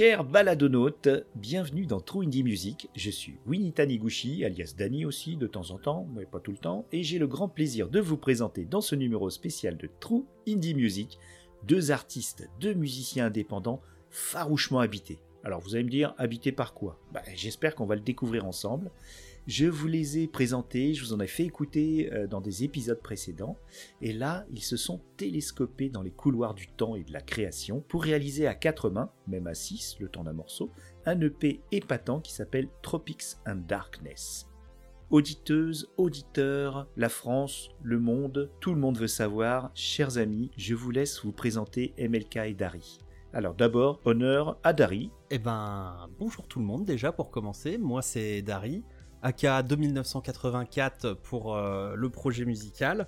Chers baladonautes, bienvenue dans True Indie Music. Je suis Winnie Taniguchi, alias Danny aussi de temps en temps, mais pas tout le temps, et j'ai le grand plaisir de vous présenter dans ce numéro spécial de True Indie Music deux artistes, deux musiciens indépendants farouchement habités. Alors vous allez me dire, habités par quoi? Bah, J'espère qu'on va le découvrir ensemble. Je vous les ai présentés, je vous en ai fait écouter euh, dans des épisodes précédents, et là, ils se sont télescopés dans les couloirs du temps et de la création pour réaliser à quatre mains, même à six, le temps d'un morceau, un EP épatant qui s'appelle Tropics and Darkness. Auditeuses, auditeurs, la France, le monde, tout le monde veut savoir, chers amis, je vous laisse vous présenter MLK et Dari. Alors d'abord, honneur à Dari. Eh ben, bonjour tout le monde déjà pour commencer, moi c'est Dari. Aka 2984 pour euh, le projet musical.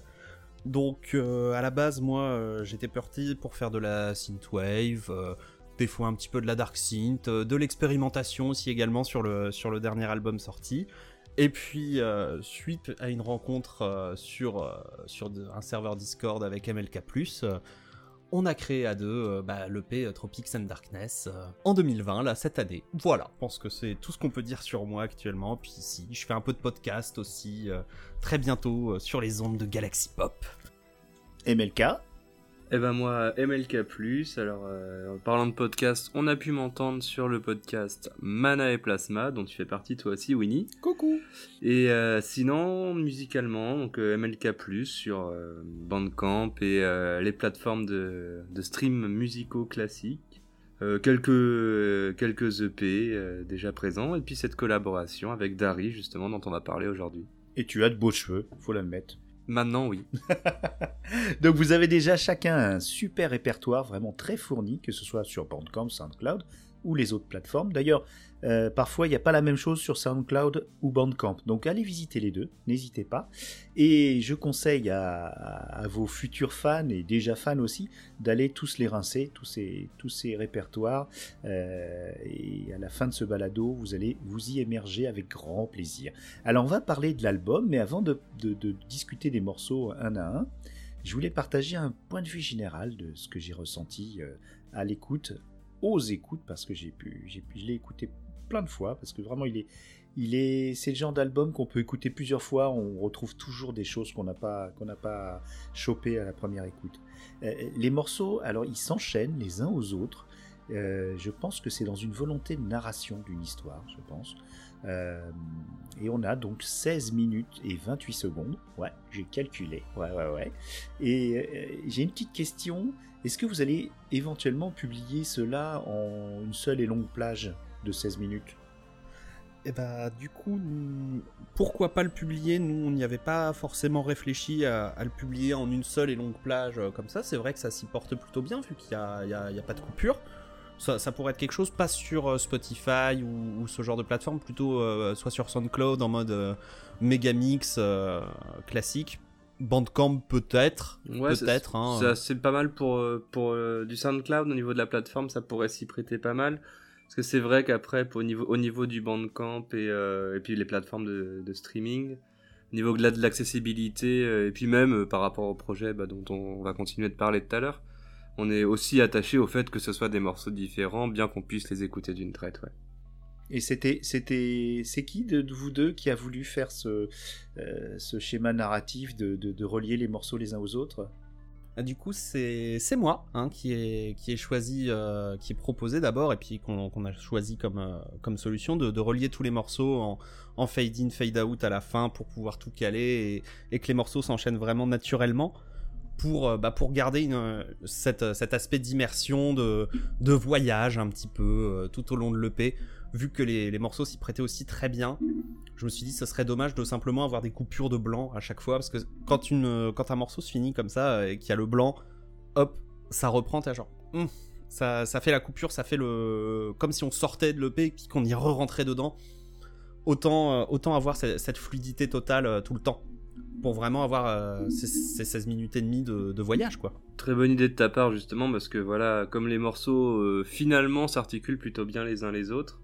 Donc euh, à la base, moi euh, j'étais parti pour faire de la synthwave, des fois un petit peu de la dark synth, de l'expérimentation aussi également sur le, dernier album sorti. Et puis, suite à une rencontre sur, sur un serveur Discord avec MLK, on a créé à deux euh, bah, l'EP euh, Tropics and Darkness euh, en 2020, là, cette année. Voilà, je pense que c'est tout ce qu'on peut dire sur moi actuellement. Puis ici, je fais un peu de podcast aussi, très bientôt sur les ondes de Galaxy Pop. MLK eh ben moi, MLK+, alors euh, en parlant de podcast, on a pu m'entendre sur le podcast Mana et Plasma, dont tu fais partie toi aussi, Winnie. Coucou Et euh, sinon, musicalement, donc euh, MLK+, sur Bandcamp et les plateformes de, de stream musicaux classiques. quelques, quelques EP déjà présents, et puis cette collaboration avec Dari, justement, dont on va parler aujourd'hui. Et tu as de beaux cheveux, faut l'admettre. Maintenant, oui. Donc vous avez déjà chacun un super répertoire vraiment très fourni, que ce soit sur Bandcamp, SoundCloud ou les autres plateformes. D'ailleurs, euh, parfois, il n'y a pas la même chose sur SoundCloud ou Bandcamp. Donc allez visiter les deux, n'hésitez pas. Et je conseille à, vos futurs fans et déjà fans aussi d'aller tous les rincer, tous ces, tous ces répertoires. Euh, et à la fin de ce balado, vous allez vous y émerger avec grand plaisir. Alors on va parler de l'album, mais avant de, discuter des morceaux un à un, je voulais partager un point de vue général de ce que j'ai ressenti euh, à l'écoute aux écoutes parce que j'ai pu, j'ai pu, je l'ai écouté plein de fois parce que vraiment il est, il est, c'est le genre d'album qu'on peut écouter plusieurs fois. On retrouve toujours des choses qu'on n'a pas, qu'on n'a pas chopé à la première écoute. Euh, les morceaux, alors ils s'enchaînent les uns aux autres. Euh, je pense que c'est dans une volonté de narration d'une histoire, je pense. Euh, et on a donc 16 minutes et 28 secondes. Ouais, j'ai calculé. Ouais, ouais, ouais. Et j'ai une petite question. Est-ce que vous allez éventuellement publier cela en une seule et longue plage? De 16 minutes et eh bah du coup, pourquoi pas le publier? Nous, on n'y avait pas forcément réfléchi à, le publier en une seule et longue plage euh, comme ça. C'est vrai que ça s'y porte plutôt bien vu qu'il n'y a, a, pas de coupure. Ça, pourrait être quelque chose, pas sur euh, Spotify ou, ce genre de plateforme, plutôt euh, soit sur SoundCloud en mode Megamix classique, Bandcamp peut-être, peut-être. Hein. C'est pas mal pour pour du SoundCloud au niveau de la plateforme, ça pourrait s'y prêter pas mal. Parce que c'est vrai qu'après au niveau au niveau du Bandcamp et et puis les plateformes de, streaming, au niveau de l'accessibilité et puis même par rapport au projet bah, dont on va continuer de parler tout à l'heure, on est aussi attaché au fait que ce soit des morceaux différents, bien qu'on puisse les écouter d'une traite. Et c'était, c'est qui de, vous deux qui a voulu faire ce, euh, schéma narratif de, relier les morceaux les uns aux autres? Ah, du coup, c'est moi hein, qui est qui est choisi, euh, qui est proposé d'abord, et puis qu'on a choisi comme euh, comme solution de, relier tous les morceaux en, fade in, fade out à la fin pour pouvoir tout caler et, que les morceaux s'enchaînent vraiment naturellement pour, euh, bah, pour garder cette, cet aspect d'immersion, de, de voyage un petit peu tout au long de l'EP. Vu que les, morceaux s'y prêtaient aussi très bien, je me suis dit ce serait dommage de simplement avoir des coupures de blanc à chaque fois. Parce que quand, un morceau se finit comme ça et qu'il y a le blanc, hop, ça reprend, t'as genre. Hum, ça, fait la coupure, ça fait le. Comme si on sortait de l'EP et qu'on y re-rentrait dedans. Autant, autant avoir cette, fluidité totale tout le temps pour vraiment avoir euh, ces, 16 minutes et demie de, voyage quoi. Très bonne idée de ta part justement parce que voilà, comme les morceaux euh, finalement s'articulent plutôt bien les uns les autres,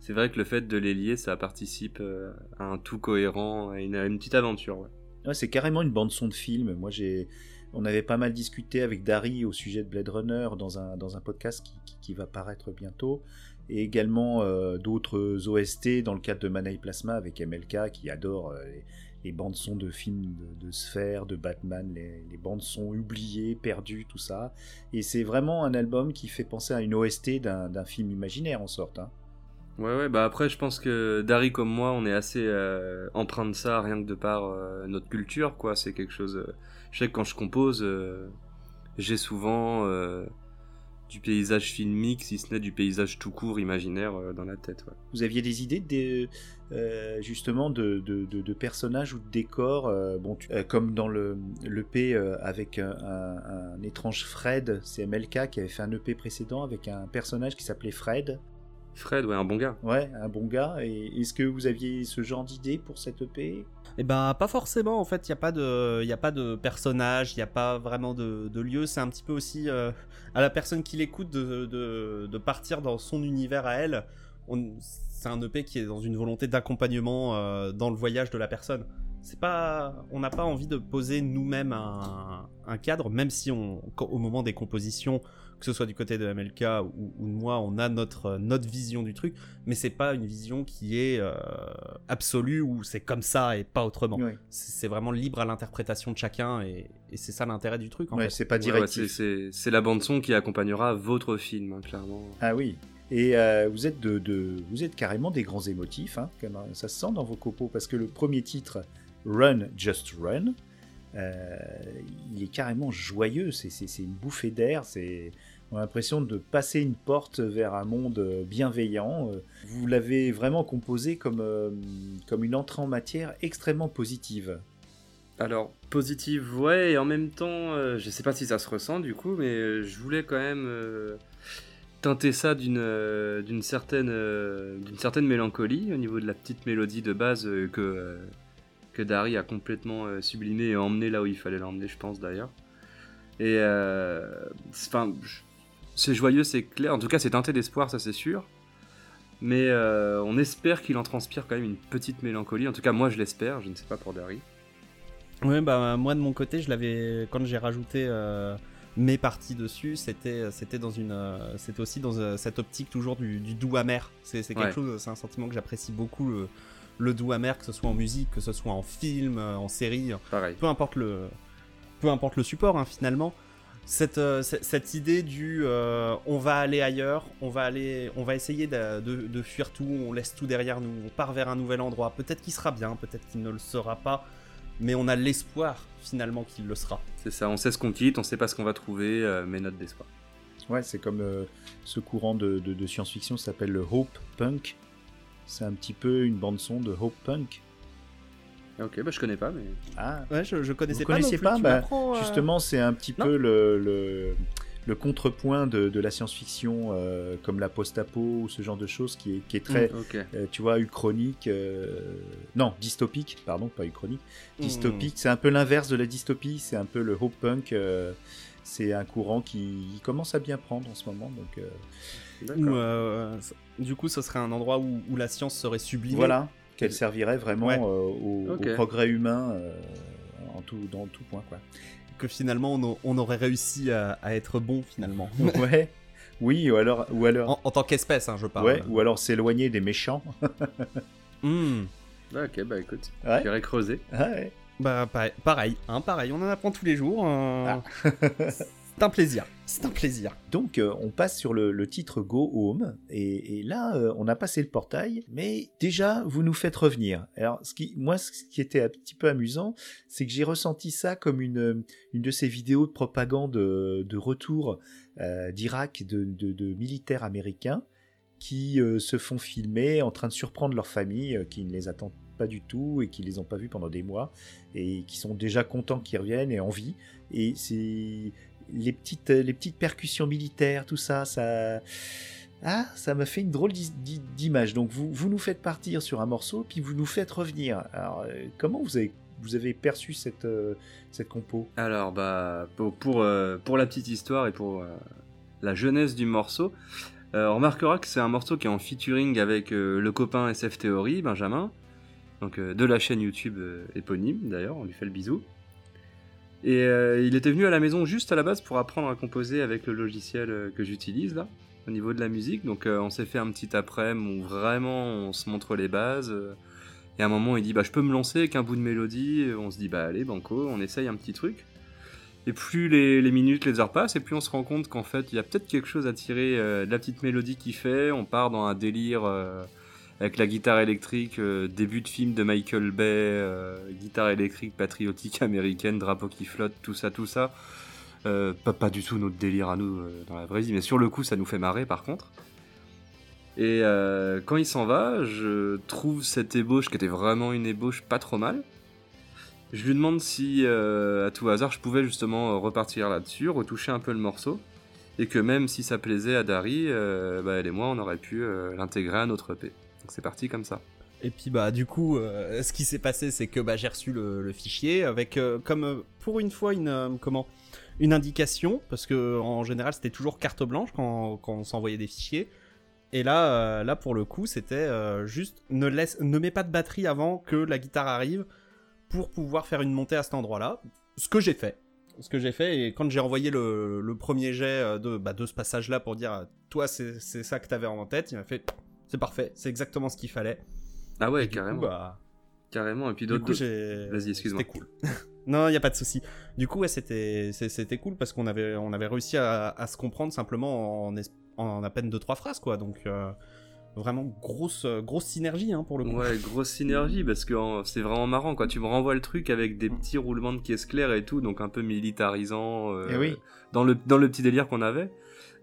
c'est vrai que le fait de les lier ça participe euh, à un tout cohérent, à une, petite aventure. Ouais. c'est carrément une bande son de film. Moi j'ai on avait pas mal discuté avec Dari au sujet de Blade Runner dans un, dans un podcast qui, qui, va paraître bientôt. Et également euh, d'autres OST dans le cadre de Manaï Plasma avec MLK qui adore euh, les, bandes son de films de, de Sphère, de Batman, les, les, bandes son oubliées, perdues, tout ça. Et c'est vraiment un album qui fait penser à une OST d'un film imaginaire en sorte. Hein. Ouais, ouais, bah après, je pense que Dari comme moi, on est assez euh, empreint de ça, rien que de par euh, notre culture, quoi. C'est quelque chose. Euh, je sais que quand je compose, euh, j'ai souvent du paysage filmique, si ce n'est du paysage tout court, imaginaire, dans la tête. Vous aviez des idées de, justement de, de, personnages ou de décors, bon, comme dans le, l'EP avec un, un étrange Fred, c'est MLK qui avait fait un EP précédent avec un personnage qui s'appelait Fred. Fred, ouais, un bon gars. Ouais, un bon gars. Et est-ce que vous aviez ce genre d'idée pour cette EP Eh ben, pas forcément. En fait, il n'y a pas de, il a pas de personnage, il n'y a pas vraiment de, de lieu. C'est un petit peu aussi euh, à la personne qui l'écoute de, de, de, partir dans son univers à elle. C'est un EP qui est dans une volonté d'accompagnement euh, dans le voyage de la personne. C'est pas, on n'a pas envie de poser nous-mêmes un, un, cadre, même si on, au moment des compositions, que ce soit du côté de MLK ou, ou de moi, on a notre, notre vision du truc, mais c'est pas une vision qui est euh, absolue ou c'est comme ça et pas autrement. Oui. C'est vraiment libre à l'interprétation de chacun et, et c'est ça l'intérêt du truc. En ouais, fait. c'est pas directif. Ouais, c'est la bande son qui accompagnera votre film, hein, clairement. Ah oui. Et euh, vous êtes de, de, vous êtes carrément des grands émotifs, hein, ça se sent dans vos copeaux parce que le premier titre, Run Just Run, euh, il est carrément joyeux, c'est une bouffée d'air, c'est on a l'impression de passer une porte vers un monde bienveillant. Vous l'avez vraiment composé comme, euh, une entrée en matière extrêmement positive. Alors, positive, ouais, et en même temps, euh, je sais pas si ça se ressent du coup, mais euh, je voulais quand même euh, teinter ça euh, euh, d'une certaine mélancolie au niveau de la petite mélodie de base que, que Dari a complètement sublimé et emmené là où il fallait l'emmener, je pense d'ailleurs. Et enfin, c'est joyeux, c'est clair. En tout cas, c'est teinté d'espoir, ça c'est sûr. Mais euh, on espère qu'il en transpire quand même une petite mélancolie. En tout cas, moi je l'espère. Je ne sais pas pour Dari. Ouais, bah moi de mon côté, je l'avais quand j'ai rajouté euh, mes parties dessus, c'était c'était dans une euh, c'était aussi dans euh, cette optique toujours du, du doux amer. C'est quelque ouais. chose, c'est un sentiment que j'apprécie beaucoup le, le doux amer, que ce soit en musique, que ce soit en film, en série. Pareil. Peu importe le peu importe le support hein, finalement cette, euh, cette idée du euh, on va aller ailleurs, on va aller, on va essayer de, de, de, fuir tout, on laisse tout derrière nous, on part vers un nouvel endroit. Peut-être qu'il sera bien, peut-être qu'il ne le sera pas, mais on a l'espoir finalement qu'il le sera. C'est ça, on sait ce qu'on quitte, on sait pas ce qu'on va trouver, euh, mais notre d'espoir. Ouais, c'est comme euh, ce courant de, de, de science-fiction s'appelle le Hope Punk. C'est un petit peu une bande son de Hope Punk. Ok, bah je connais pas, mais. Ah, ouais, je, je connaissais Vous pas. connaissez non plus, pas bah, Justement, c'est un petit non. peu le, le, le, contrepoint de, de la science-fiction, euh, comme la post-apo ou ce genre de choses, qui est, qui est très, mmh, okay. euh, tu vois, uchronique. Euh... Non, dystopique, pardon, pas uchronique. Dystopique, mmh. c'est un peu l'inverse de la dystopie, c'est un peu le hope punk. Euh, c'est un courant qui commence à bien prendre en ce moment, donc. Ou, euh, du coup, ce serait un endroit où, où la science serait sublimée. Voilà qu'elle servirait vraiment ouais. euh, au, okay. au, progrès humain euh, en tout, dans tout point. Quoi. Que finalement on, on aurait réussi à, à, être bon finalement. ouais. Oui, ou alors. Ou alors... En, en tant qu'espèce, hein, je parle. Ouais, ou alors s'éloigner des méchants. mm. Ok, bah écoute, ouais. j'irai creuser. Ah ouais. Bah pareil, hein, pareil, on en apprend tous les jours. Euh... Ah. c'est un plaisir. C'est un plaisir. Donc, euh, on passe sur le, le titre Go Home. Et, et là, euh, on a passé le portail. Mais déjà, vous nous faites revenir. Alors, ce qui, moi, ce qui était un petit peu amusant, c'est que j'ai ressenti ça comme une, une de ces vidéos de propagande de, de retour euh, d'Irak de, de, de, militaires américains qui euh, se font filmer en train de surprendre leur famille, euh, qui ne les attendent pas du tout et qui les ont pas vus pendant des mois et qui sont déjà contents qu'ils reviennent et en vie. Et c'est les petites, les petites percussions militaires, tout ça, ça, ah, ça m'a fait une drôle d'image. Donc vous, vous nous faites partir sur un morceau, puis vous nous faites revenir. Alors euh, comment vous avez, vous avez perçu cette, euh, cette compo? Alors bah pour pour, euh, pour, la petite histoire et pour euh, la jeunesse du morceau. on remarquera que c'est un morceau qui est en featuring avec le copain SF Theory, Benjamin, donc de la chaîne YouTube éponyme d'ailleurs, on lui fait le bisou. Et euh, il était venu à la maison juste à la base pour apprendre à composer avec le logiciel euh, que j'utilise là, au niveau de la musique. Donc euh, on s'est fait un petit après-midi où vraiment on se montre les bases. euh, et à un moment il dit bah je peux me lancer avec un bout de mélodie. On se dit bah allez banco, on essaye un petit truc. Et plus les, minutes, les heures passent, et plus on se rend compte qu'en fait il y a peut-être quelque chose à tirer euh, de la petite mélodie qu'il fait. On part dans un délire. euh, avec la guitare électrique, euh, début de film de Michael Bay, euh, guitare électrique patriotique américaine, drapeau qui flotte, tout ça, tout ça. Euh, pas, du tout notre délire à nous dans la vraie vie, mais sur le coup, ça nous fait marrer par contre. Et quand il s'en va, je trouve cette ébauche qui était vraiment une ébauche pas trop mal. Je lui demande si, à tout hasard, je pouvais justement repartir là-dessus, retoucher un peu le morceau, et que même si ça plaisait à Dari, bah, elle et moi, on aurait pu l'intégrer à notre EP. Donc c'est parti comme ça. Et puis bah du coup, euh, ce qui s'est passé, c'est que bah, j'ai reçu le, fichier avec euh, comme euh, pour une fois une comment une indication parce que en général c'était toujours carte blanche quand, quand on s'envoyait des fichiers. Et là, là pour le coup, c'était juste ne laisse, ne mets pas de batterie avant que la guitare arrive pour pouvoir faire une montée à cet endroit-là. Ce que j'ai fait. Ce que j'ai fait et quand j'ai envoyé le, le premier jet de, bah, de ce passage-là pour dire toi c'est ça que t'avais en tête, il m'a fait c'est parfait, c'est exactement ce qu'il fallait. Ah ouais, Et du coup, carrément. bah, Carrément. Et puis d'autres. Vas-y, excuse-moi. C'était cool. non, il y a pas de souci. Du coup, ouais, c'était cool parce qu'on avait on avait réussi à, à se comprendre simplement en, es- en à peine deux trois phrases quoi. Donc euh, vraiment grosse grosse synergie hein, pour le coup. Ouais, grosse synergie parce que c'est vraiment marrant quoi. Tu me renvoies le truc avec des petits roulements de caisse claire et tout, donc un peu militarisant euh, Eh oui. dans le dans le petit délire qu'on avait.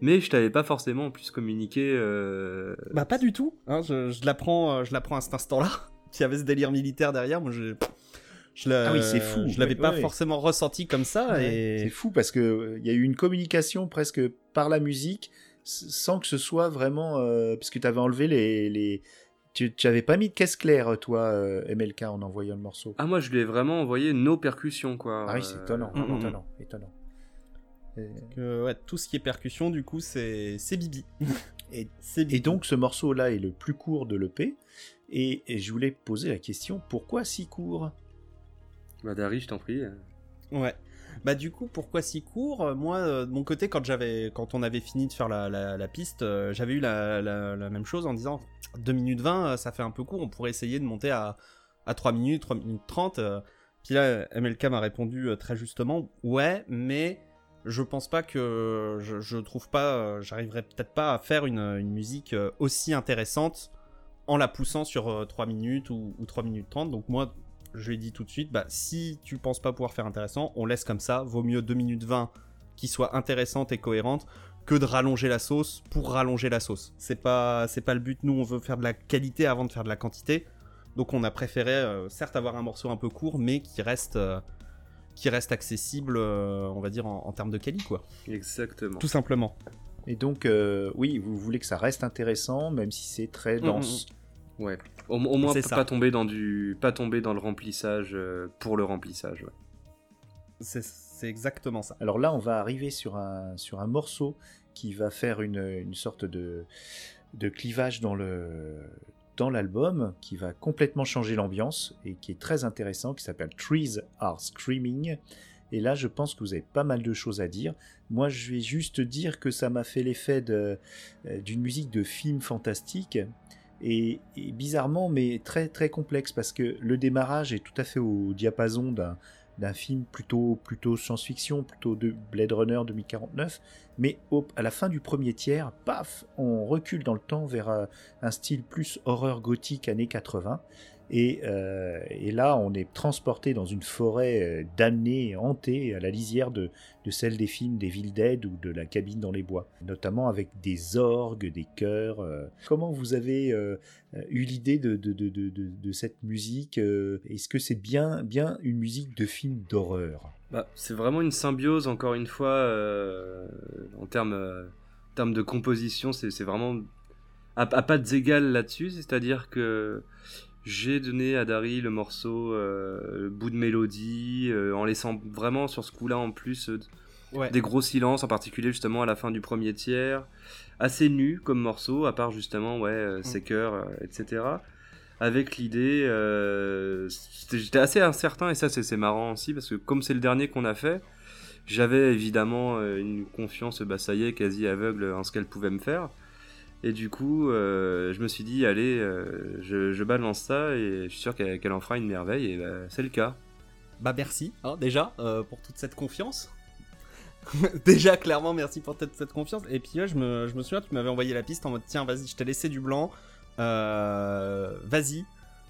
Mais je t'avais pas forcément en plus communiqué. euh, Bah pas du tout. Hein, je je l'apprends euh, je l'apprends à cet instant-là. Qu'il y avait ce délire militaire derrière. Moi je je l'ai- Ah oui, c'est fou. Je l'avais Ouais, pas ouais. forcément ressenti comme ça C'est et fou parce que euh, il y a eu une communication presque par la musique sans que ce soit vraiment euh, parce que tu avais enlevé les, les... tu tu avais pas mis de caisse claire toi euh, MLK en envoyant le morceau. Ah moi je lui ai vraiment envoyé nos percussions quoi. Ah oui, c'est étonnant, mm, mm, étonnant, étonnant. Euh, que, ouais, tout ce qui est percussion du coup c'est c'est Bibi. Et- Bibi. Et donc ce morceau-là est le plus court de l'EP. Et, et je voulais poser la question, pourquoi si court? Bah Dari, je t'en prie. Ouais. Bah du coup, pourquoi si court? Moi, euh, de mon côté, quand j'avais, quand on avait fini de faire la, la, la piste, euh, j'avais eu la, la, la même chose en disant 2 minutes 20, euh, ça fait un peu court, on pourrait essayer de monter à, à 3 minutes, 3 minutes 30. euh. Puis là, MLK m'a répondu euh, très justement, ouais, mais je pense pas que, je, trouve pas, euh, j'arriverai peut-être pas à faire une, musique euh, aussi intéressante en la poussant sur euh, 3 minutes ou, ou 3 minutes 30. Donc moi, je lui ai dit tout de suite, bah, si tu penses pas pouvoir faire intéressant, on laisse comme ça. Vaut mieux 2 minutes 20 qui soit intéressante et cohérente que de rallonger la sauce pour rallonger la sauce. C'est pas, c'est pas le but. Nous, on veut faire de la qualité avant de faire de la quantité. Donc, on a préféré, euh, certes, avoir un morceau un peu court, mais qui reste, euh, qui reste accessible, euh, on va dire, en, en termes de qualité, quoi. Exactement. Tout simplement. Et donc, euh, oui, vous voulez que ça reste intéressant, même si c'est très Mm, dense. Ouais. Au, au moins pas, ça. pas tomber dans du, pas tomber dans le remplissage euh, pour le remplissage. Ouais. C'est, c'est exactement ça. Alors là, on va arriver sur un, sur un morceau qui va faire une, une sorte de, de clivage dans le dans l'album qui va complètement changer l'ambiance et qui est très intéressant, qui s'appelle Trees Are Screaming. Et là, je pense que vous avez pas mal de choses à dire. Moi, je vais juste dire que ça m'a fait l'effet euh, d'une musique de film fantastique. Et, et bizarrement, mais très très complexe parce que le démarrage est tout à fait au diapason d'un d'un film plutôt plutôt science-fiction, plutôt de Blade Runner 2049, mais à la fin du premier tiers, paf, on recule dans le temps vers euh, un style plus horreur gothique années 80. Et, euh, et là, on est transporté dans une forêt euh, damnée, hantée, à la lisière de, de celle des films des Villes Dead ou de la cabine dans les bois, notamment avec des orgues, des chœurs. euh. Comment vous avez eu l'idée de, de, de, de, de- de cette musique Est-ce que c'est bien, bien une musique de film d'horreur? Bah, c'est vraiment une symbiose, encore une fois, en termes, de composition, c'est vraiment à, à pas d'égal là-dessus, c'est-à-dire que j'ai donné à Dari le morceau, euh, le bout de mélodie, euh, en laissant vraiment sur ce coup-là en plus euh, Ouais. des gros silences, en particulier justement à la fin du premier tiers, assez nu comme morceau, à part justement ouais, euh, ses chœurs, euh, etc. avec l'idée. Euh, j'étais assez incertain et ça c'est marrant aussi parce que comme c'est le dernier qu'on a fait, j'avais évidemment une confiance, bah ça y est, quasi aveugle en ce qu'elle pouvait me faire. Et du coup, euh, je me suis dit, allez, je, balance ça et je suis sûr qu'elle en fera une merveille et bah, c'est le cas. Bah merci, hein, déjà, pour toute cette confiance. déjà, clairement, merci pour toute cette confiance. Et puis je me, je me souviens, tu m'avais envoyé la piste en mode, tiens, vas-y, je t'ai laissé du blanc. Euh, vas-y,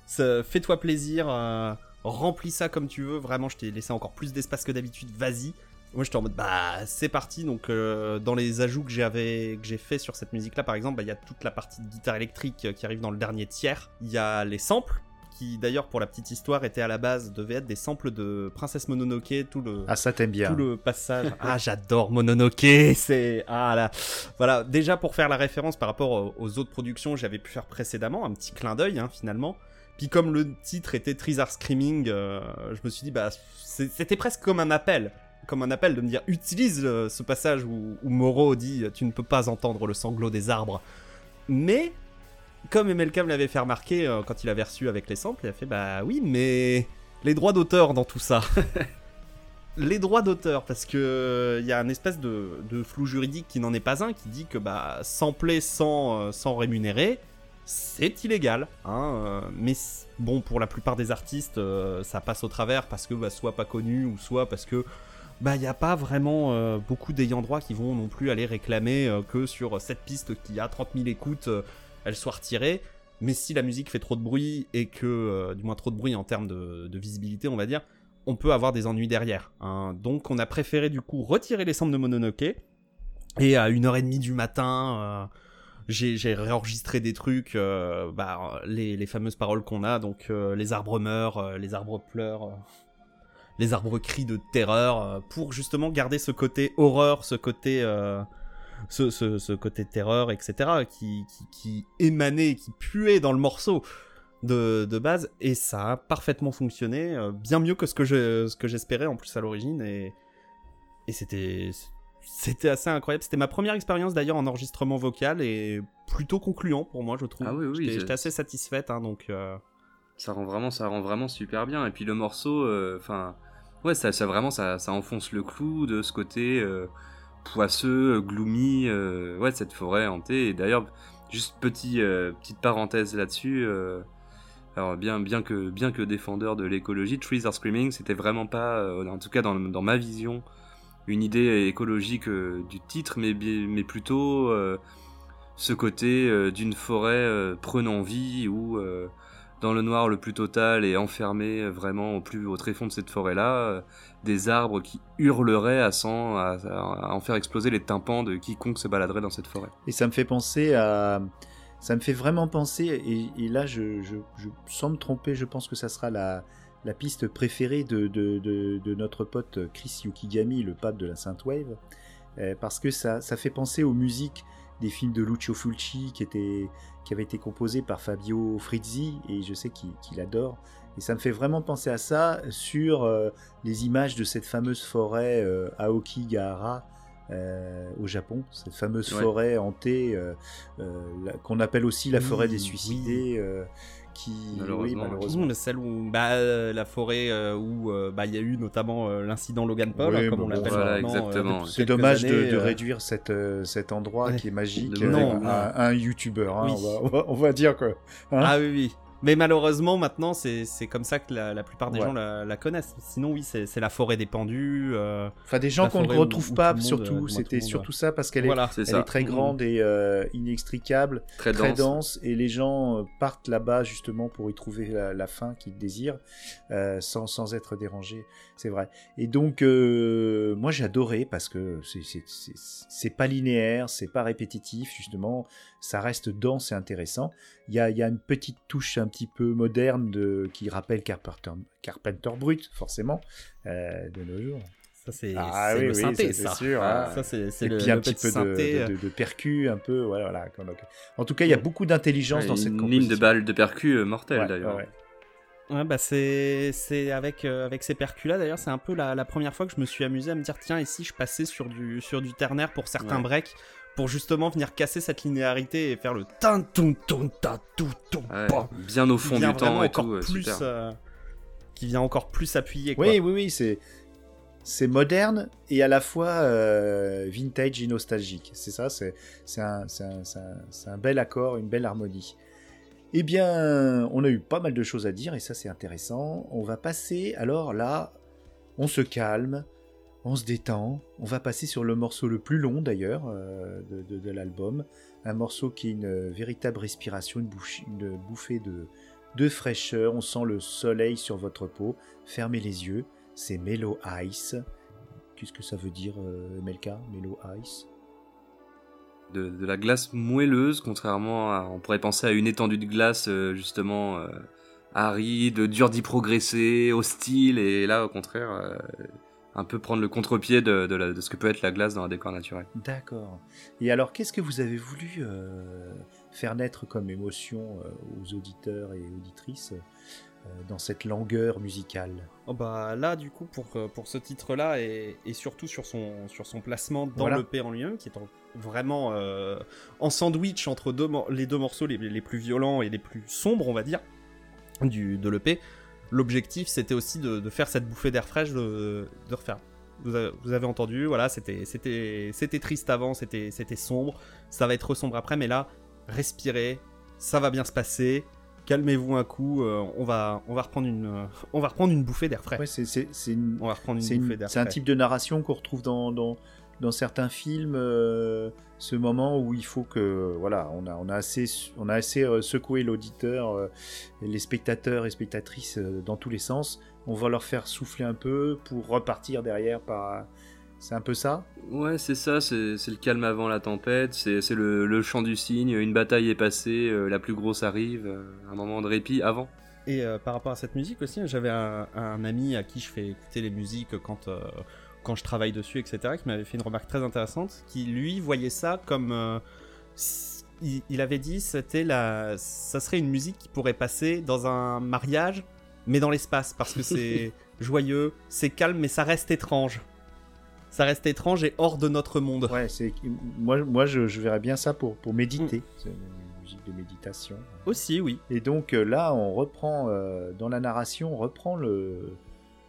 fais-toi plaisir, euh, remplis ça comme tu veux. Vraiment, je t'ai laissé encore plus d'espace que d'habitude. Vas-y. Moi, j'étais en mode bah c'est parti. Donc, euh, dans les ajouts que j'avais que j'ai fait sur cette musique-là, par exemple, bah, il y a toute la partie de guitare électrique qui arrive dans le dernier tiers. Il y a les samples qui d'ailleurs pour la petite histoire était à la base devait être des samples de Princesse Mononoke tout le ah ça t'aime bien. tout le passage. Ah j'adore Mononoke c'est ah là. Voilà. Déjà pour faire la référence par rapport aux autres productions que j'avais pu faire précédemment un petit clin d'œil hein, finalement. Puis comme le titre était Trees Screaming euh, je me suis dit bah c'était presque comme un appel comme un appel de me dire utilise euh, ce passage où, Moro dit tu ne peux pas entendre le sanglot des arbres mais comme MLK me l'avait fait remarquer euh, quand il avait reçu avec les samples, il a fait bah oui, mais les droits d'auteur dans tout ça. les droits d'auteur, parce que il euh, y a un espèce de, flou juridique qui n'en est pas un, qui dit que bah sampler sans, euh, sans rémunérer, c'est illégal. Hein, mais bon, pour la plupart des artistes, ça passe au travers parce que bah, soit pas connu ou soit parce que bah il n'y a pas vraiment beaucoup d'ayants droit qui vont non plus aller réclamer que sur cette piste qui a 30 000 écoutes elle soit retirée. Mais si la musique fait trop de bruit et que, euh, du moins trop de bruit en termes de, visibilité, on va dire, on peut avoir des ennuis derrière. Hein. Donc on a préféré du coup retirer les samples de Mononoke. Et à 1h30 du matin, euh, j'ai réenregistré des trucs, euh, bah, les, fameuses paroles qu'on a, donc les arbres meurent, les arbres pleurent, les arbres crient de terreur, pour justement garder ce côté horreur, ce côté ce, côté terreur, etc., qui, qui, émanait, qui puait dans le morceau de, base, et ça a parfaitement fonctionné, euh, bien mieux que ce que, ce que j'espérais en plus à l'origine, et, et c'était, c'était assez incroyable. C'était ma première expérience d'ailleurs en enregistrement vocal, et plutôt concluant pour moi, je trouve. Ah oui, oui, j'étais, assez satisfaite, hein, donc... Euh, ça rend vraiment, ça rend vraiment super bien. Et puis le morceau, euh, enfin, ouais, ça, ça, vraiment, ça, ça, enfonce le clou de ce côté poisseux, gloomy, euh, ouais, cette forêt hantée. Et d'ailleurs, juste petit, euh, petite parenthèse là-dessus. Euh, alors bien, bien que, bien que défendeur de l'écologie, Trees Are Screaming, c'était vraiment pas, en tout cas dans, dans, ma vision, une idée écologique du titre, mais, mais plutôt ce côté d'une forêt prenant vie ou dans le noir le plus total et enfermé vraiment au plus au tréfonds de cette forêt-là, euh, des arbres qui hurleraient à, sang, à, en faire exploser les tympans de quiconque se baladerait dans cette forêt. Et ça me fait penser à... Ça me fait vraiment penser, et, là je, je, sans me tromper, je pense que ça sera la, la piste préférée de, de, de, notre pote Chris Yukigami, le pape de la Sainte Wave, euh, parce que ça, ça fait penser aux musiques des films de Lucio Fulci qui étaient qui avait été composé par Fabio Frizzi, et je sais qu'il adore. Et ça me fait vraiment penser à ça sur euh, les images de cette fameuse forêt euh, Aokigahara euh, au Japon, cette fameuse forêt hantée qu'on appelle aussi la forêt des suicidés qui malheureusement, oui, celle où bah, euh, la forêt euh, où euh, bah, il y a eu notamment l'incident Logan Paul hein, comme on l'appelle exactement c'est dommage de, réduire cette, cet endroit qui est magique à, un youtubeur hein, on, va, on, va, dire que hein. ah oui oui mais malheureusement, maintenant, c'est comme ça que la, plupart des gens la, connaissent. Sinon, oui, c'est la forêt des pendus. Euh, enfin, des gens qu'on ne retrouve pas, surtout. C'était surtout ça parce qu'elle est, est, très grande et euh, inextricable, très, dense. Et les gens euh, partent là-bas justement pour y trouver la, fin qu'ils désirent sans, sans, être dérangés. C'est vrai. Et donc, moi, j'ai adoré parce que c'est pas linéaire, c'est pas répétitif, justement. Ça reste dense et intéressant. Il y a, y a, une petite touche un petit peu moderne de, qui rappelle Carpenter, Carpenter Brut, forcément, euh, de nos jours. Ça, c'est ah, oui, le synthé, ça. Sûr, hein. ça c'est Et le, puis un petit peu de, de, de, percu, un peu. Voilà, voilà. En tout cas, il y a beaucoup d'intelligence dans cette composition. Une ligne de balles de percu euh, mortelle, d'ailleurs. Ouais, bah c'est avec euh, avec ces percus là d'ailleurs c'est un peu la, la, première fois que je me suis amusé à me dire tiens si je passais sur du sur du ternaire pour certains breaks pour justement venir casser cette linéarité et faire le tin ton ton ta tout ton bien au fond qui vient du temps et encore tout. euh, plus super. euh, qui vient encore plus appuyer quoi. Oui, oui, oui, c'est c'est moderne et à la fois euh, vintage et nostalgique. C'est ça, c'est c'est un, c'est un, c'est un- c'est un bel accord, une belle harmonie. Eh bien, on a eu pas mal de choses à dire et ça c'est intéressant. On va passer, alors là, on se calme, on se détend. On va passer sur le morceau le plus long d'ailleurs euh, de, l'album. Un morceau qui est une véritable respiration, une, bouffée de, fraîcheur. On sent le soleil sur votre peau. Fermez les yeux. C'est Mellow Ice. Qu'est-ce que ça veut dire, euh, MLK Mellow Ice? De, la glace moelleuse, contrairement à. On pourrait penser à une étendue de glace, euh, justement, euh, aride, dur d'y progresser, hostile, et là, au contraire, euh, un peu prendre le contre-pied de, de la- de ce que peut être la glace dans un décor naturel. D'accord. Et alors, qu'est-ce que vous avez voulu euh, faire naître comme émotion euh, aux auditeurs et auditrices euh, dans cette langueur musicale? Oh bah là du coup pour, pour ce titre là et, et surtout sur son, sur son placement dans Voilà. l'EP en lui-même qui est en- vraiment euh, en sandwich entre deux, les deux morceaux les, les plus violents et les plus sombres on va dire du, de l'EP l'objectif c'était aussi de, de faire cette bouffée d'air fraîche de, de refaire. Vous avez, vous avez entendu voilà c'était triste avant c'était sombre. Ça va être sombre après mais là respirez ça va bien se passer. Calmez-vous un coup euh, on va on va reprendre une euh, on va reprendre une bouffée d'air frais. Ouais, c'est- c'est c'est une, on va reprendre une C'est bouffée une- d'air c'est un type de narration qu'on retrouve dans, dans, dans certains films, euh, ce moment où il faut que voilà, on a, on a assez, on a assez euh, secoué l'auditeur, euh, les spectateurs et spectatrices euh, dans tous les sens. On va leur faire souffler un peu pour repartir derrière par. C'est un peu ça? Ouais, c'est ça, c'est le calme avant la tempête, c'est c'est le, le chant du cygne, une bataille est passée, euh, la plus grosse arrive, euh, un moment de répit avant. Et euh, par rapport à cette musique aussi, j'avais un, un ami à qui je fais écouter les musiques quand, euh, quand je travaille dessus, etc., qui m'avait fait une remarque très intéressante, qui lui voyait ça comme... euh, il, il avait dit c'était la, ça serait une musique qui pourrait passer dans un mariage, mais dans l'espace, parce que c'est joyeux, c'est calme, mais ça reste étrange. Ça reste étrange et hors de notre monde. Ouais, c'est moi, moi je, je verrais bien ça pour, pour méditer. C'est une musique de méditation. Aussi, oui. Et donc euh, là, on reprend euh, dans la narration, on reprend le.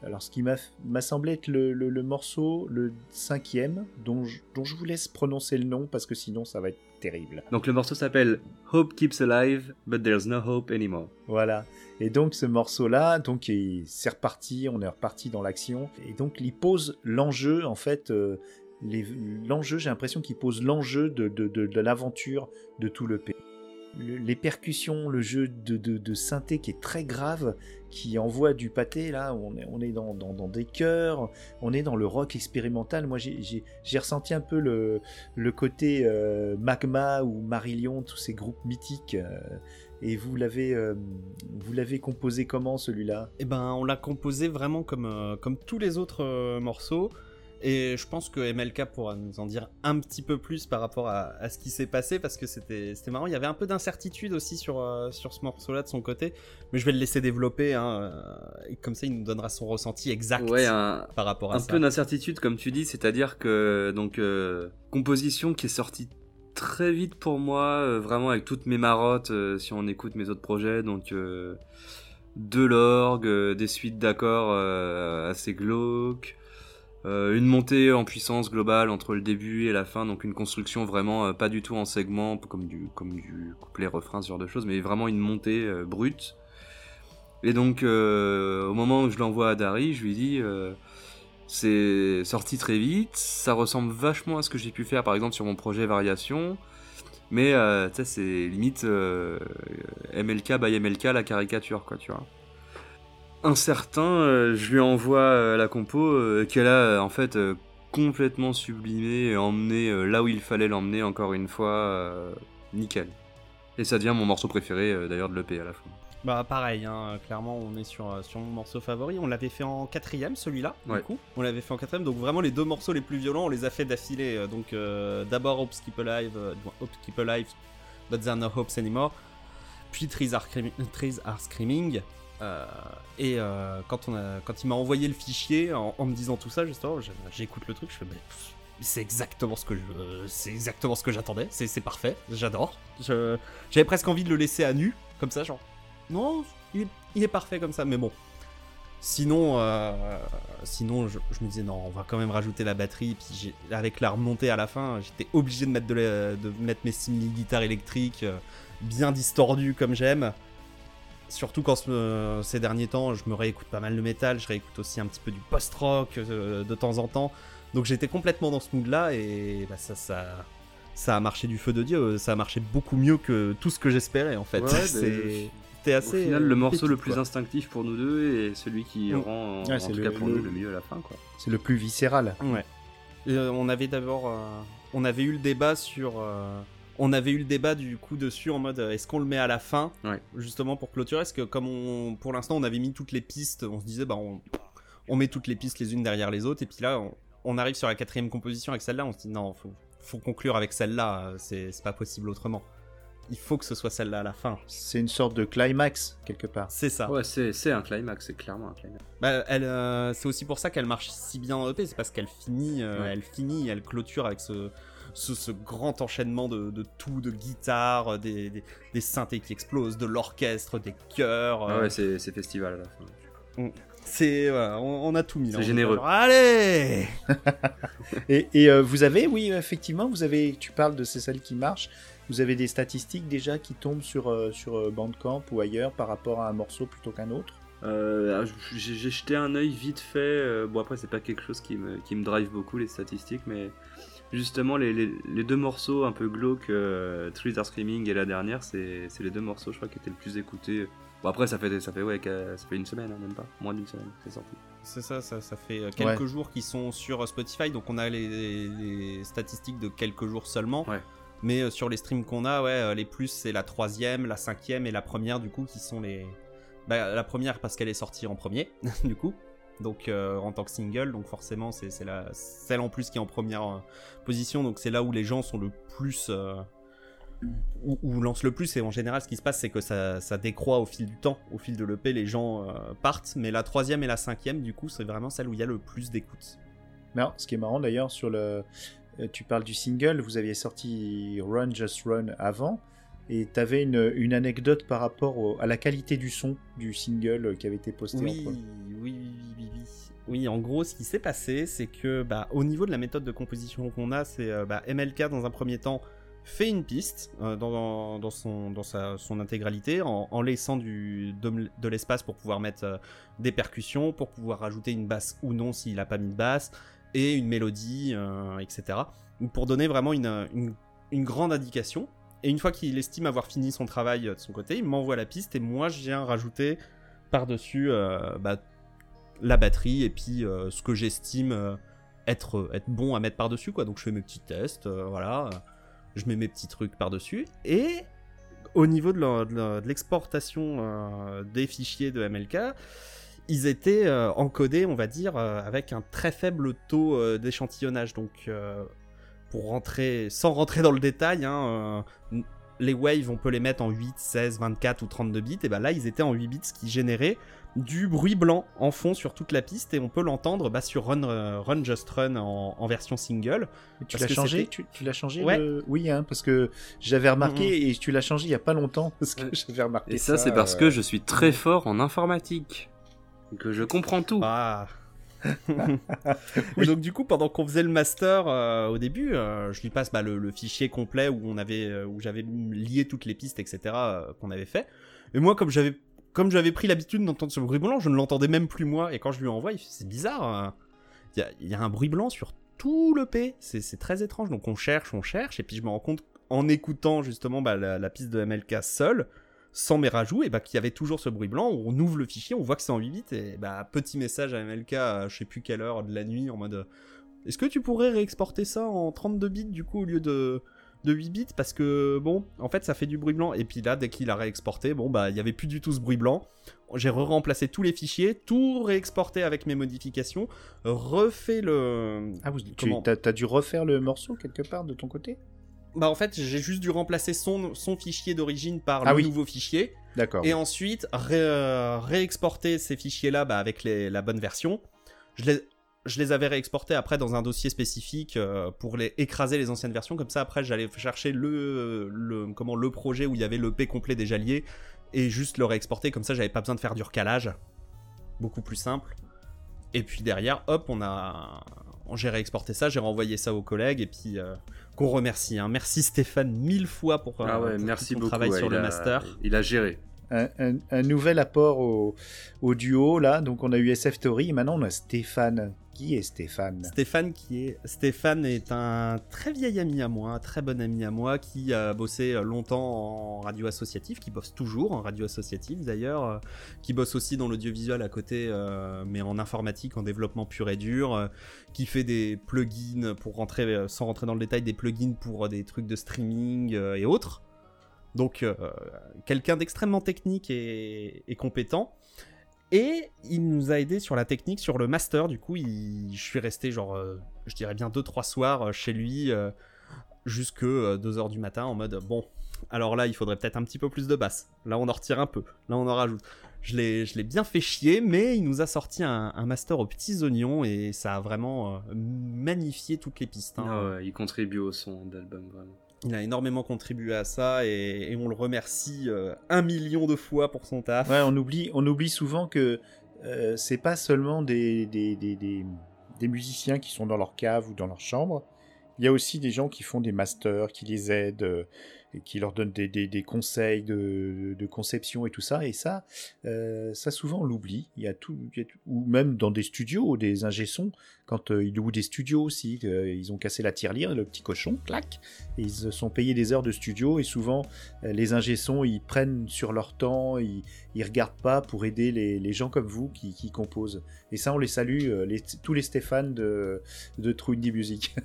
Alors, ce qui m'a semblé être le, le- le morceau, le cinquième, dont je, dont je vous laisse prononcer le nom parce que sinon ça va être terrible. Donc le morceau s'appelle Hope Keeps Alive, but there's no hope anymore. Voilà. Et donc ce morceau-là, donc il- c'est reparti, on est reparti dans l'action. Et donc il pose l'enjeu, en fait, euh, l'enjeu, j'ai l'impression qu'il pose l'enjeu de, de, de- de l'aventure de tout le pays. Le- les percussions, le jeu de, de, synthé qui est très grave, qui envoie du pâté, là, on est, dans, des chœurs, on est dans le rock expérimental. Moi, j'ai- ressenti un peu le, côté euh, Magma ou Marillion, tous ces groupes mythiques. euh, et vous l'avez, euh, vous l'avez composé comment celui-là? Eh ben, on l'a composé vraiment comme, tous les autres morceaux. Et je pense que MLK pourra nous en dire un petit peu plus par rapport à, à ce qui s'est passé parce que c'était marrant. Il y avait un peu d'incertitude aussi sur, euh, sur ce morceau-là de son côté. Mais je vais le laisser développer. Hein, euh, et comme ça, il nous donnera son ressenti exact Ouais, un, par rapport à un ça. peu d'incertitude comme tu dis, c'est-à-dire que donc euh, composition qui est sortie très vite pour moi, euh, vraiment avec toutes mes marottes si on écoute mes autres projets, donc de l'orgue, des suites d'accords assez glauques, euh, une montée en puissance globale entre le début et la fin, donc une construction vraiment euh, pas du tout en segment comme du comme du couplet refrain ce genre de choses, mais vraiment une montée euh, brute. Et donc au moment où je l'envoie à Dari, je lui dis c'est sorti très vite, ça ressemble vachement à ce que j'ai pu faire par exemple sur mon projet Variation, mais c'est limite MLK by MLK la caricature quoi, tu vois. Un certain, euh, je lui envoie euh, la compo euh, qu'elle a en fait complètement sublimée et emmenée euh, là où il fallait l'emmener encore une fois, euh, nickel. Et ça devient mon morceau préféré euh, d'ailleurs de l'EP à la fin. Bah pareil, hein, clairement on est sur, sur mon morceau favori. On l'avait fait en quatrième celui-là, Ouais. du coup. On l'avait fait en quatrième, donc vraiment les deux morceaux les plus violents, on les a fait d'affilée. Donc euh, d'abord Hope Keep Alive, Hope Keep Alive, But There Are No Hopes Anymore. Puis Trees Are, Trees Are Screaming. Euh, et euh, quand, on quand il m'a envoyé le fichier en, me disant tout ça, justement, j'écoute le truc, je fais, mais, c'est exactement ce que je, exactement ce que j'attendais. C'est, parfait, j'adore. Je, j'avais presque envie de le laisser à nu, comme ça, genre. Non, il est, parfait comme ça, mais bon. Sinon, euh, sinon je, me disais non, on va quand même rajouter la batterie. Puis j'ai- avec la remontée à la fin, j'étais obligé de mettre, de, de mettre mes simili guitares électriques bien distordues comme j'aime. Surtout quand ce- ces derniers temps, je me réécoute pas mal de métal, je réécoute aussi un petit peu du post-rock euh, de temps en temps. Donc j'étais complètement dans ce mood-là et bah, ça, ça, ça a marché du feu de Dieu. Ça a marché beaucoup mieux que tout ce que j'espérais en fait. Ouais, C'est- C'était Au assez. final, euh, le morceau le plus quoi. instinctif pour nous deux et celui qui Mm. rend, en, Ouais, en c'est tout le- cas pour le- nous, le mieux à la fin. C'est le plus viscéral. Ouais. Euh, on avait d'abord, euh, on avait eu le débat sur, euh, on avait eu le débat du coup dessus en mode, euh, est-ce qu'on le met à la fin, Ouais. justement pour clôturer, parce que comme on, pour l'instant, on avait mis toutes les pistes, on se disait, bah on, on met toutes les pistes les unes derrière les autres, et puis là, on, on arrive sur la quatrième composition avec celle-là, on se dit non, faut, faut conclure avec celle-là, c'est c'est pas possible autrement. Il faut que ce soit celle-là à la fin. C'est une sorte de climax, quelque part. C'est ça. Ouais, c'est c'est un climax, c'est clairement un climax. Bah, elle, euh, c'est aussi pour ça qu'elle marche si bien en EP, c'est parce qu'elle finit, euh, Ouais. elle finit, elle clôture avec ce, ce, ce grand enchaînement de, de tout, de guitare, des, des, des synthés qui explosent, de l'orchestre, des chœurs. Ah euh, ouais, c'est c'est festival à la fin. c'est, voilà, on, on a tout mis. C'est On est généreux. genre, Allez Et, et, euh, vous avez, oui, effectivement, vous avez, tu parles de c'est celle qui marche. Vous avez des statistiques déjà qui tombent sur, euh, sur euh, Bandcamp ou ailleurs par rapport à un morceau plutôt qu'un autre? Euh, ah, j'ai j'ai jeté un œil vite fait. euh, bon, après, c'est pas quelque chose qui me, qui me drive beaucoup, les statistiques, mais justement, les, les, les deux morceaux un peu glauques, euh, Trees Are Screaming et la dernière, c'est les deux morceaux, je crois, qui étaient le plus écoutés. Bon, après, ça fait, ça fait, ouais, ça fait une semaine, hein, même pas, moins d'une semaine, c'est sorti. C'est ça, ça, ça fait euh, quelques jours qu'ils sont sur Spotify, donc on a les, les statistiques de quelques jours seulement. Ouais. Mais euh, sur les streams qu'on a, ouais, euh, les plus c'est la troisième, la cinquième et la première du coup qui sont les. Bah, la première parce qu'elle est sortie en premier, du coup. Donc euh, en tant que single, donc forcément c'est c'est la celle en plus qui est en première euh, position, donc c'est là où les gens sont le plus euh, où, où lance le plus. Et en général ce qui se passe c'est que ça, ça décroît au fil du temps, au fil de l'EP les gens euh, partent, mais la troisième et la cinquième du coup c'est vraiment celle où il y a le plus d'écoute. Non, ce qui est marrant d'ailleurs, sur le, tu parles du single, vous aviez sorti Run Just Run avant, et tu avais une, une anecdote par rapport au- à la qualité du son du single qui avait été posté Oui, en oui, oui, oui, oui. En gros, ce qui s'est passé, c'est que, bah, au niveau de la méthode de composition qu'on a, c'est euh, bah, MLK dans un premier temps fait une piste euh, dans, son, intégralité en, laissant de, l'espace pour pouvoir mettre euh, des percussions, pour pouvoir rajouter une basse ou non s'il n'a pas mis de basse, et une mélodie, etc. Pour donner vraiment une, grande indication. Et une fois qu'il estime avoir fini son travail de son côté, il m'envoie la piste et moi je viens rajouter par-dessus bah, la batterie et puis euh, ce que j'estime euh, être, être bon à mettre par-dessus. quoi. Donc je fais mes petits tests, euh, voilà, euh, je mets mes petits trucs par-dessus. Et au niveau de l'exportation euh, des fichiers de MLK, ils étaient euh, encodés, on va dire, euh, avec un très faible taux euh, d'échantillonnage. Donc euh, pour rentrer, sans rentrer dans le détail, hein, euh, les waves, on peut les mettre en 8, 16, 24 ou 32 bits. Et ben là, ils étaient en 8 bits, ce qui générait du bruit blanc en fond sur toute la piste. Et on peut l'entendre bah, sur Run, euh, Run Just Run en, en version single. Et Tu l'as changé tu, tu l'as changé Ouais. le- Oui, hein, parce que j'avais remarqué et tu l'as changé il y a pas longtemps parce que j'avais remarqué Et ça, c'est parce euh, que je suis très fort en informatique. Et Que je comprends tout. Ah Donc du coup pendant qu'on faisait le master euh, au début, euh, je lui passe bah, le, le fichier complet où on avait euh, où j'avais lié toutes les pistes etc qu'on avait fait. Et moi comme j'avais comme j'avais pris l'habitude d'entendre ce bruit blanc, je ne l'entendais même plus moi. Et quand je lui envoie, c'est bizarre. Il y, y a un bruit blanc sur tout le P. C'est c'est très étrange. Donc on cherche, on cherche, et puis je me rends compte en écoutant justement bah, la, la piste de MLK seule, sans mes rajouts, et bah qu'il y avait toujours ce bruit blanc. On ouvre le fichier, on voit que c'est en 8 bits, et bah petit message à MLK, à je sais plus quelle heure de la nuit, en mode. euh, Est-ce que tu pourrais réexporter ça en 32 bits du coup au lieu de de 8 bits? Parce que bon en fait ça fait du bruit blanc et puis là dès qu'il a réexporté bon bah il y avait plus du tout ce bruit blanc j'ai re-remplacé tous les fichiers tout réexporté avec mes modifications refait le Ah, vous, tu as, dû refaire le morceau quelque part de ton côté? Bah en fait j'ai juste dû remplacer son, son fichier d'origine par Ah le oui. nouveau fichier D'accord. et ensuite ré- euh, réexporter ces fichiers là bah, avec les- la bonne version je les je les avais réexportés après dans un dossier spécifique euh, pour les écraser les anciennes versions. Comme ça, après, j'allais chercher le, le, comment, le projet où il y avait l'EP complet déjà lié et juste le réexporter. Comme ça, j'avais pas besoin de faire du recalage. Beaucoup plus simple. Et puis derrière, hop, on a. J'ai réexporté ça, j'ai renvoyé ça aux collègues et puis euh, qu'on remercie. Hein. Merci Stéphane mille fois pour, ah ouais, merci beaucoup, travail sur le master. Il a géré. Un, un, nouvel apport au, au, duo là, donc on a eu SF Theory et maintenant on a Stéphane qui est Stéphane? Stéphane qui est Stéphane est un très vieil ami à moi, un très bon ami à moi qui a bossé longtemps en radio associative, qui bosse toujours en radio associative d'ailleurs, euh, qui bosse aussi dans l'audiovisuel à côté, euh, mais en informatique, en développement pur et dur, euh, qui fait des plugins pour rentrer, sans rentrer dans le détail, des plugins pour des trucs de streaming et autres. Donc quelqu'un d'extrêmement technique et, et compétent. Et il nous a aidé sur la technique, sur le master. Du coup, je suis resté genre, euh, je dirais bien 2-3 soirs euh, chez lui, euh, jusque 2h du matin, en mode, bon, alors là, il faudrait peut-être un petit peu plus de basse. Là, on en retire un peu. Là, on en rajoute. Je l'ai bien fait chier, mais il nous a sorti un, master aux petits oignons et ça a vraiment magnifié toutes les pistes. Hein. Ah il contribue au son d'album, vraiment. Il a énormément contribué à ça et, on le remercie euh, un million de fois pour son taf. Ouais, on oublie, on oublie souvent que euh, c'est pas seulement des des, des, des, musiciens qui sont dans leur cave ou dans leur chambre. Il y a aussi des gens qui font des masters, qui les aident, euh, qui leur donnent des, conseils de, conception et tout ça. Et ça, euh, ça souvent on l'oublie. Il y a tout, ou même dans des studios, des ingé-sons, quand euh, ils louent des studios aussi, ils ont cassé la tirelire, le petit cochon, clac, ils se sont payés des heures de studio. Et souvent, les ingé-sons, ils prennent sur leur temps, ils, ils regardent pas pour aider les, gens comme vous qui, composent. Et ça, on les salue, tous les Stéphane de, de True Indie Music.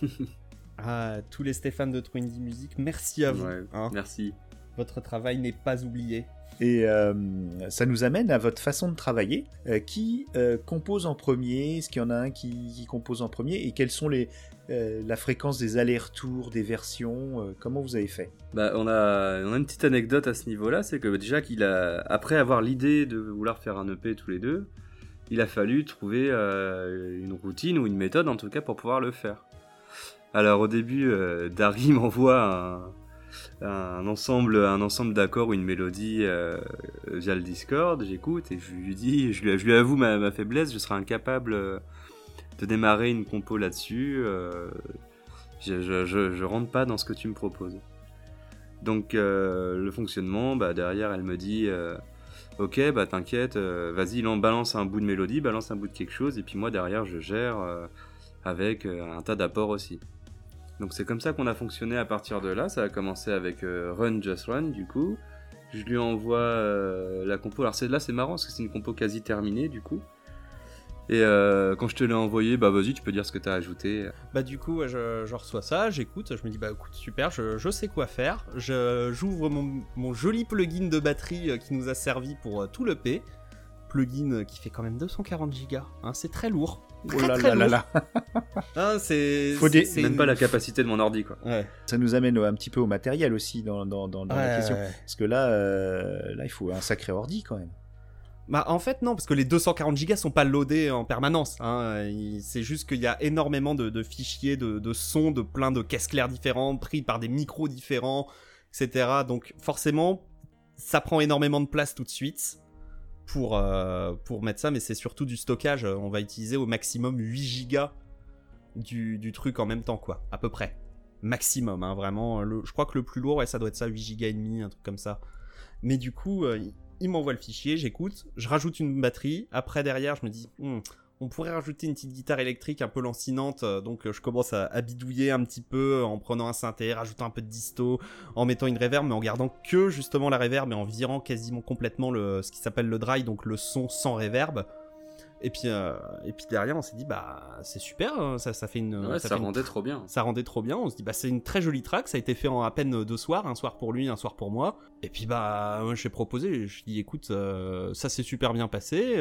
à tous les Stéphane de Twindy Music, merci à vous. Hein. merci. Votre travail n'est pas oublié. Et euh, ça nous amène à votre façon de travailler. Euh, qui euh, compose en premier Est-ce qu'il y en a un qui, compose en premier Et quelles sont les, la fréquence des allers-retours, des versions Comment vous avez fait? Bah, on, a, on a une petite anecdote à ce niveau-là. C'est que déjà qu'il a, après avoir l'idée de vouloir faire un EP tous les deux, il a fallu trouver une routine ou une méthode en tout cas pour pouvoir le faire. Alors au début, euh, Dari m'envoie un, ensemble, un ensemble d'accords ou une mélodie euh, via le Discord. J'écoute et je lui dis, je lui, avoue ma, faiblesse. Je serai incapable euh, de démarrer une compo là-dessus. Je, je, rentre pas dans ce que tu me proposes. Donc le fonctionnement, bah, derrière, elle me dit. Ok, bah t'inquiète, vas-y, balance un bout de mélodie, balance un bout de quelque chose, et puis moi derrière je gère avec un tas d'apports aussi. Donc c'est comme ça qu'on a fonctionné à partir de là. Ça a commencé avec euh, Run Just Run du coup. Je lui envoie euh, la compo. Alors là c'est marrant parce que c'est une compo quasi terminée du coup. Et euh, quand je te l'ai envoyé, bah vas-y, tu peux dire ce que tu as ajouté. Bah du coup, je, reçois ça, j'écoute, je me dis bah écoute, super, je, sais quoi faire. J'ouvre mon, joli plugin de batterie qui nous a servi pour tout le P. Plugin qui fait quand même 240 Go, hein, c'est très lourd. Oh là là là là. Ah, c'est même pas la capacité de mon ordi quoi. Ça nous amène un petit peu au matériel aussi dans, dans, dans, la question. Parce que là, euh, là, il faut un sacré ordi quand même. Bah en fait non, parce que les 240 gigas sont pas loadés en permanence. Hein. C'est juste qu'il y a énormément de, fichiers, de, de, sons, de plein de caisses claires différentes, pris par des micros différents, etc. Donc forcément, ça prend énormément de place tout de suite pour, euh, pour mettre ça, mais c'est surtout du stockage. On va utiliser au maximum 8 gigas du, du truc en même temps, quoi, à peu près. Maximum, hein, vraiment. Je crois que le plus lourd, ouais, ça doit être ça, 8 gigas et demi, un truc comme ça. Mais du coup, euh, il m'envoie le fichier, j'écoute, je rajoute une batterie. Après, derrière, je me dis, hmm, on pourrait rajouter une petite guitare électrique un peu lancinante, euh, donc euh, je commence à, bidouiller un petit peu en prenant un synthé, rajoutant un peu de disto, en mettant une reverb, mais en gardant que justement la reverb et en virant quasiment complètement le, ce qui s'appelle le dry, donc le son sans reverb. Et puis, euh, et puis derrière, on s'est dit, bah, c'est super, hein, ça, ça fait une. ça, rendait trop bien. Ça rendait trop bien. On se dit, bah, c'est une très jolie track. Ça a été fait en à peine deux soirs, un soir pour lui, un soir pour moi. Et puis, bah, j'ai proposé. Je dis, écoute, ça s'est super bien passé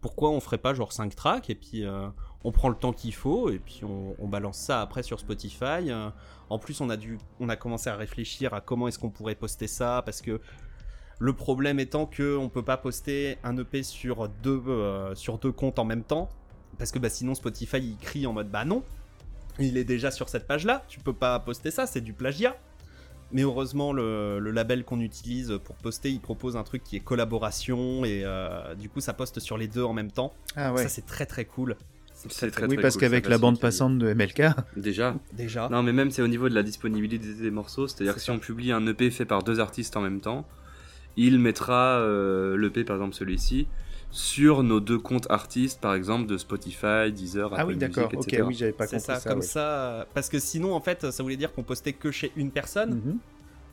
pourquoi on ferait pas genre 5 tracks et puis euh, on prend le temps qu'il faut et puis on, balance ça après sur Spotify. Euh. en plus, on a dû, on a commencé à réfléchir à comment est-ce qu'on pourrait poster ça parce que le problème étant que on peut pas poster un EP sur deux euh, sur deux comptes en même temps parce que bah, sinon Spotify il crie en mode bah non, il est déjà sur cette page-là, tu peux pas poster ça, c'est du plagiat. Mais heureusement, le, le label qu'on utilise pour poster, il propose un truc qui est collaboration et euh, du coup, ça poste sur les deux en même temps. Ah ouais. Ça, c'est très très cool. C'est très, oui, très parce cool, qu'avec la bande passante de MLK, Déjà. Déjà. Non, mais même c'est au niveau de la disponibilité des morceaux, c'est-à-dire C'est que si on publie un EP fait par deux artistes en même temps, il mettra euh, l'EP, par exemple celui-ci, sur nos deux comptes artistes, par exemple de Spotify, Deezer, ah Apple oui, d'accord, ok, oui, j'avais pas compris ça, ça. comme ouais. ça. euh, Parce que sinon, en fait, ça voulait dire qu'on postait que chez une personne. Mhm.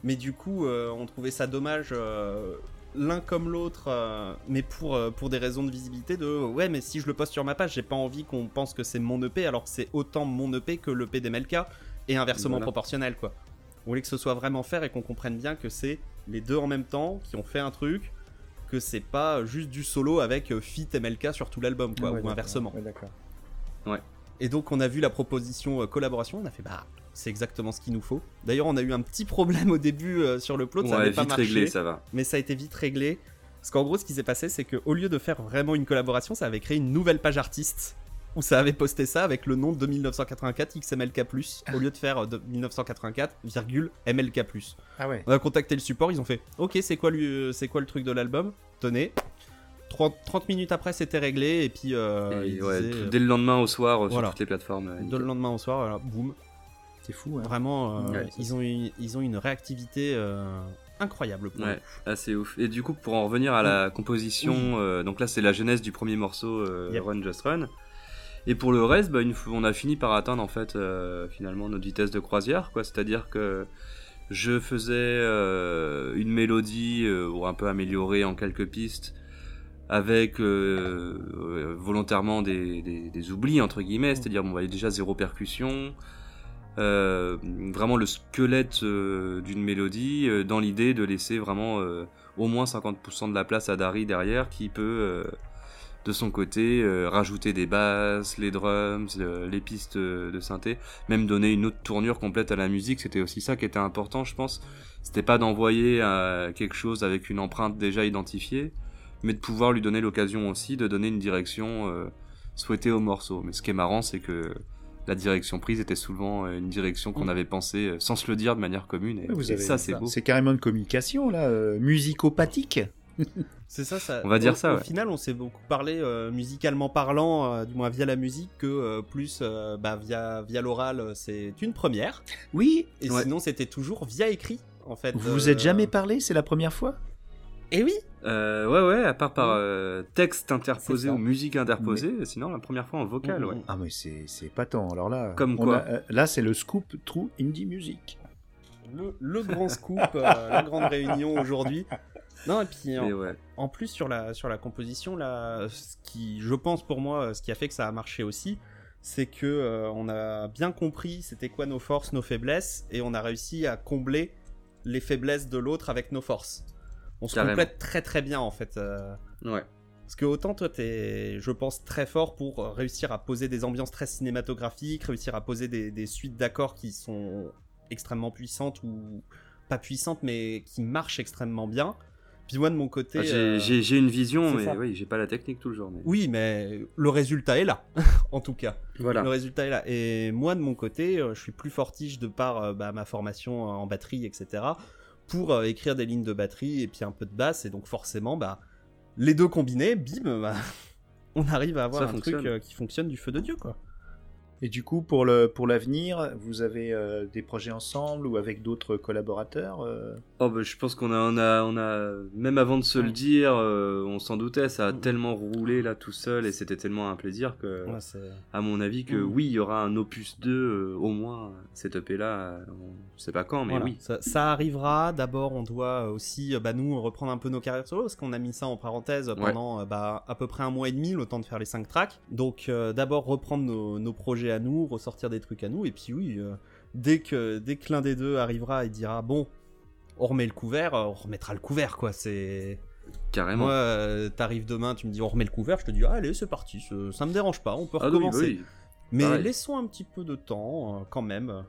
Mais du coup, euh, on trouvait ça dommage, euh, l'un comme l'autre, euh, mais pour, euh, pour des raisons de visibilité, de ouais, mais si je le poste sur ma page, j'ai pas envie qu'on pense que c'est mon EP, alors que c'est autant mon EP que l'EP d'MLK, et inversement Voilà. proportionnel, quoi. On voulait que ce soit vraiment faire et qu'on comprenne bien que c'est les deux en même temps qui ont fait un truc, que c'est pas juste du solo avec euh, Fit MLK sur tout l'album, quoi, Ouais, ou inversement. ouais, d'accord. Et donc on a vu la proposition euh, collaboration, on a fait bah c'est exactement ce qu'il nous faut. D'ailleurs on a eu un petit problème au début euh, sur le plot, ça Ouais, n'avait pas vite marché, réglé, ça va. mais ça a été vite réglé. Parce qu'en gros ce qui s'est passé c'est qu'au lieu de faire vraiment une collaboration, ça avait créé une nouvelle page artiste où ça avait posté ça avec le nom de 1984 XMLK+, au lieu de faire euh, de 1984, virgule, MLK+. Ah ouais. On a contacté le support, ils ont fait Ok, c'est quoi, lui- c'est quoi le truc de l'album? Tenez. 30, 30 minutes après, c'était réglé, et puis euh, Et ouais, disaient, tout- euh, dès le lendemain au soir euh, voilà. sur toutes les plateformes. euh, de le lendemain au soir, voilà, boum. C'est fou, hein. Vraiment, euh, Ouais, ils, ont une, ils ont une réactivité euh, incroyable pour Ouais. Ah, c'est ouf. Et du coup, pour en revenir à la composition, Oui. euh, donc là, c'est la genèse du premier morceau, euh, Yep. Run Just Run. Et pour le reste, bah, une on a fini par atteindre en fait euh, finalement notre vitesse de croisière, quoi. C'est-à-dire que je faisais euh, une mélodie euh, ou un peu améliorée en quelques pistes, avec euh, volontairement des, des- des oublis entre guillemets, c'est-à-dire bon, on voyait déjà zéro percussion. vraiment le squelette d'une mélodie dans l'idée de laisser vraiment au moins 50% de la place à Dari derrière qui peut de son côté euh, rajouter des basses, les drums, euh, les pistes de synthé, même donner une autre tournure complète à la musique, c'était aussi ça qui était important je pense. C'était pas d'envoyer euh, quelque chose avec une empreinte déjà identifiée, mais de pouvoir lui donner l'occasion aussi de donner une direction euh, souhaitée au morceau. Mais ce qui est marrant c'est que la direction prise était souvent une direction qu'on Mm. avait pensé euh, sans se le dire de manière commune et, vous et avez- ça c'est beau. C'est carrément une communication, là, musicopathique. C'est ça, ça. On va dire au, ça, Au ouais. final, on s'est beaucoup parlé euh, musicalement parlant, euh, du moins via la musique, que euh, plus euh, bah, via, via l'oral, c'est une première. Oui, Et Ouais. sinon, c'était toujours via écrit, en fait. vous vous êtes jamais parlé, c'est la première fois? Eh oui Euh, ouais, ouais, à part par Mm. euh, texte interposé ou musique interposée, sinon la première fois en vocal, Mm, ouais. mm. Ah mais c'est c'est pas tant. Alors là, Comme quoi. a- euh, là c'est le scoop True Indie Music. Le, le grand scoop, euh, la grande réunion aujourd'hui. Non, et puis en, Et ouais. en plus sur la, sur la composition, là, ce qui, je pense pour moi, ce qui a fait que ça a marché aussi, c'est que euh, on a bien compris c'était quoi nos forces, nos faiblesses, et on a réussi à combler les faiblesses de l'autre avec nos forces. On se Carrément. complète très très bien en fait. euh, Ouais. parce que autant toi t'es, je pense, très fort pour réussir à poser des ambiances très cinématographiques, réussir à poser des, des suites d'accords qui sont extrêmement puissantes ou pas puissantes mais qui marchent extrêmement bien. Puis moi de mon côté, Ah, j'ai- euh, J'ai une vision, mais ça. oui, j'ai pas la technique toujours. Mais... oui, mais le résultat est là, en tout cas. Voilà. Le résultat est là. Et moi, de mon côté, euh, je suis plus fortiche de par euh, bah, ma formation en batterie, etc. pour écrire des lignes de batterie et puis un peu de basse. Et donc, forcément, bah, les deux combinés, bim, bah, on arrive à avoir Ça un fonctionne. truc qui fonctionne du feu de Dieu, quoi. Et du coup, pour le pour l'avenir, vous avez euh, des projets ensemble ou avec d'autres collaborateurs euh Oh, bah, je pense qu'on a, on a, on a, même avant de se le dire, euh, on s'en doutait, ça a tellement roulé là tout seul et c'était tellement un plaisir que, Ouais, à mon avis, que Mm. oui, il y aura un opus 2 euh, au moins, cette EP là, on sait pas quand, mais Voilà. oui. Ça, ça arrivera. D'abord, on doit aussi, bah, nous, reprendre un peu nos carrières solo, parce qu'on a mis ça en parenthèse pendant bah, à peu près un mois et demi, le temps de faire les 5 tracks. Donc, d'abord, reprendre nos, nos projets à nous, ressortir des trucs à nous, et puis oui, euh, dès que, dès que l'un des deux arrivera et dira, bon, on remet le couvert, euh, on remettra le couvert, quoi. C'est. Carrément. Moi, euh, t'arrives demain, tu me dis, on remet le couvert, je te dis, ah, allez, c'est parti, ça, ça me dérange pas, on peut Ah oui, recommencer. oui. Mais pareil. laissons un petit peu de temps, euh, quand même.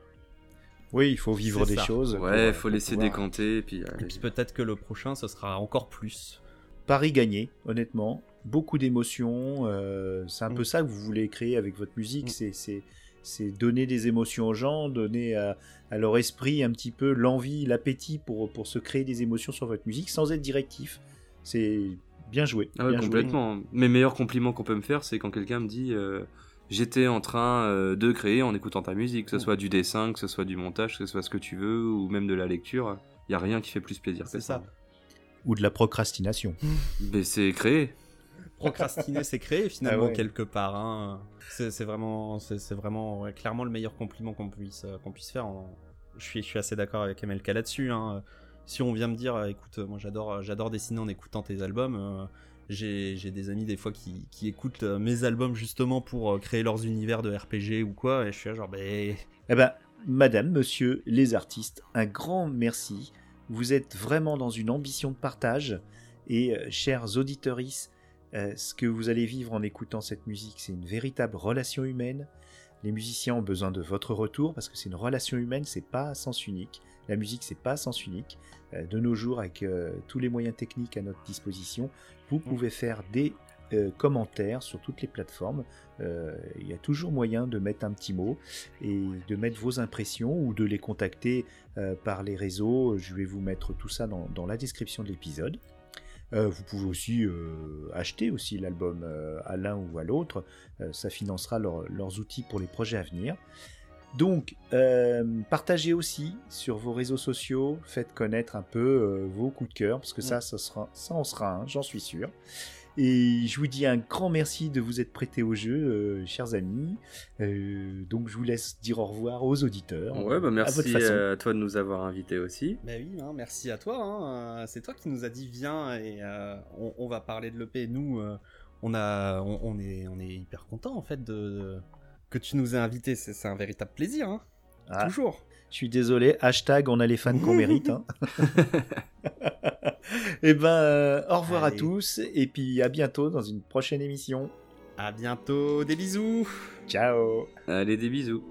Oui, il faut vivre des ça. choses. Ouais, euh, faut laisser pouvoir- décanter, et puis, puis peut-être que le prochain, ce sera encore plus. Paris gagné, honnêtement. Beaucoup d'émotions. euh, c'est un Mm. peu ça que vous voulez créer avec votre musique. Mm. C'est, c'est, donner des émotions aux gens, donner à, à leur esprit un petit peu l'envie, l'appétit pour, pour se créer des émotions sur votre musique sans être directif. C'est bien joué. Ah ouais, bien joué. complètement. Mes meilleurs compliments qu'on peut me faire, c'est quand quelqu'un me dit euh, j'étais en train euh, de créer en écoutant ta musique, que ce Mm. soit du dessin, que ce soit du montage, que ce soit ce que tu veux, ou même de la lecture. Il y a rien qui fait plus plaisir que C'est ça. Ou de la procrastination. Mais c'est créé. Procrastiner, c'est créer finalement Ah ouais. quelque part. hein. C'est vraiment, c'est vraiment ouais, clairement le meilleur compliment qu'on puisse, euh, qu'on puisse faire. En- Je suis, je suis assez d'accord avec MLK là-dessus. hein. Si on vient me dire, euh, écoute, moi j'adore, euh, j'adore dessiner en écoutant tes albums. euh, j'ai des amis des fois qui, qui écoutent mes albums justement pour créer leurs univers de RPG ou quoi. Et je suis là genre, ben Eh ben, madame, monsieur, les artistes, un grand merci. Vous êtes vraiment dans une ambition de partage. Et euh, chers auditeuristes, euh, ce que vous allez vivre en écoutant cette musique, c'est une véritable relation humaine. Les musiciens ont besoin de votre retour parce que c'est une relation humaine, c'est pas à sens unique. La musique, c'est pas à sens unique. Euh, de nos jours, avec euh, tous les moyens techniques à notre disposition, vous pouvez faire des euh, commentaires sur toutes les plateformes. Euh, Il y a toujours moyen de mettre un petit mot et de mettre vos impressions ou de les contacter euh, par les réseaux. Je vais vous mettre tout ça dans, dans la description de l'épisode. Euh, vous pouvez aussi euh, acheter aussi l'album euh, à l'un ou à l'autre. Ça financera leur- leurs outils pour les projets à venir. Donc, euh, partagez aussi sur vos réseaux sociaux, faites connaître un peu euh, vos coups de cœur, parce que ça, ça, sera, ça en sera un, j'en suis sûr. Et je vous dis un grand merci de vous être prêté au jeu, euh, chers amis. Euh, donc, je vous laisse dire au revoir aux auditeurs. Ouais, bah à votre merci façon. à toi de nous avoir invités aussi. Bah oui, hein, merci à toi. hein. Euh, C'est toi qui nous a dit viens et euh, on, on va parler de l'EP. Nous, euh, on a, on, on est, on est hyper content en fait de, de- que tu nous aies invités. C'est c'est un véritable plaisir, hein. Ah, toujours. Je suis désolé, hashtag on a les fans qu'on mérite. hein. et ben, euh, au revoir à tous, et puis à bientôt dans une prochaine émission. À bientôt, des bisous. Ciao Allez, des bisous.